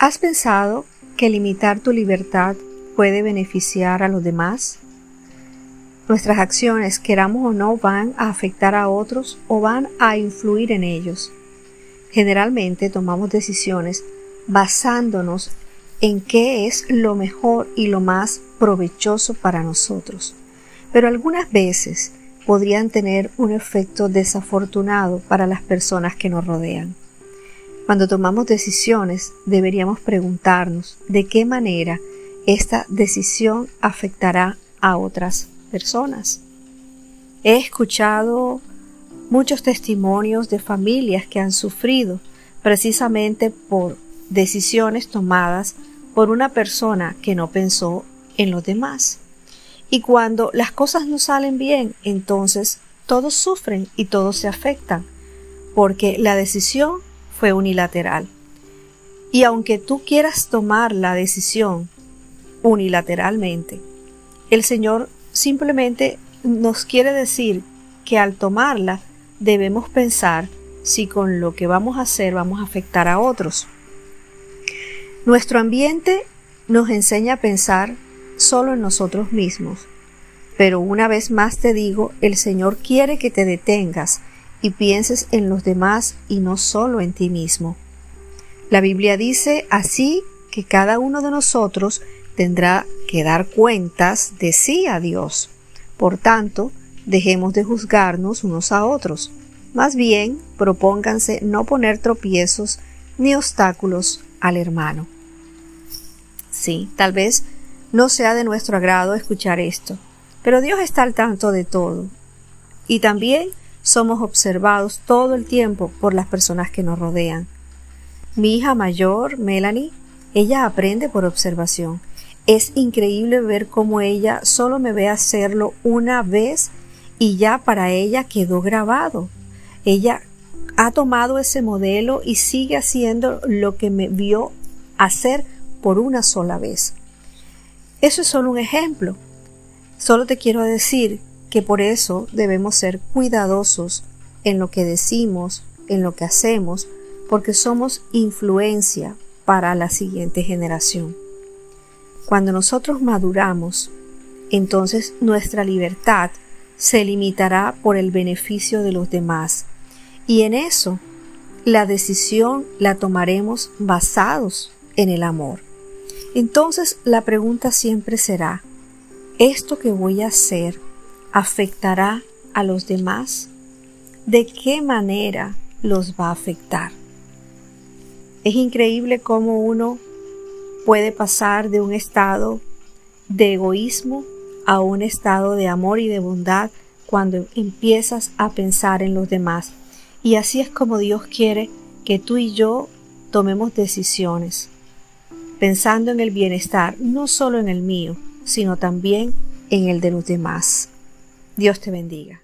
¿Has pensado que limitar tu libertad puede beneficiar a los demás? Nuestras acciones, queramos o no, van a afectar a otros o van a influir en ellos. Generalmente tomamos decisiones basándonos en qué es lo mejor y lo más provechoso para nosotros. Pero algunas veces podrían tener un efecto desafortunado para las personas que nos rodean. Cuando tomamos decisiones deberíamos preguntarnos de qué manera esta decisión afectará a otras personas. He escuchado muchos testimonios de familias que han sufrido precisamente por decisiones tomadas por una persona que no pensó en los demás. Y cuando las cosas no salen bien, entonces todos sufren y todos se afectan, porque la decisión fue unilateral. Y aunque tú quieras tomar la decisión unilateralmente, el Señor simplemente nos quiere decir que al tomarla debemos pensar si con lo que vamos a hacer vamos a afectar a otros. Nuestro ambiente nos enseña a pensar solo en nosotros mismos. Pero una vez más te digo, el Señor quiere que te detengas y pienses en los demás y no solo en ti mismo. La Biblia dice así que cada uno de nosotros tendrá que dar cuentas de sí a Dios. Por tanto, dejemos de juzgarnos unos a otros. Más bien, propónganse no poner tropiezos ni obstáculos al hermano. Sí, tal vez no sea de nuestro agrado escuchar esto, pero Dios está al tanto de todo. Y también somos observados todo el tiempo por las personas que nos rodean. Mi hija mayor, Melanie, ella aprende por observación. Es increíble ver cómo ella solo me ve hacerlo una vez y ya para ella quedó grabado. Ella ha tomado ese modelo y sigue haciendo lo que me vio hacer por una sola vez. Eso es solo un ejemplo. Solo te quiero decir que por eso debemos ser cuidadosos en lo que decimos, en lo que hacemos, porque somos influencia para la siguiente generación. Cuando nosotros maduramos, entonces nuestra libertad se limitará por el beneficio de los demás. Y en eso, la decisión la tomaremos basados en el amor. Entonces la pregunta siempre será, ¿esto que voy a hacer afectará a los demás? ¿De qué manera los va a afectar? Es increíble cómo uno puede pasar de un estado de egoísmo a un estado de amor y de bondad cuando empiezas a pensar en los demás. Y así es como Dios quiere que tú y yo tomemos decisiones, pensando en el bienestar, no solo en el mío, sino también en el de los demás. Dios te bendiga.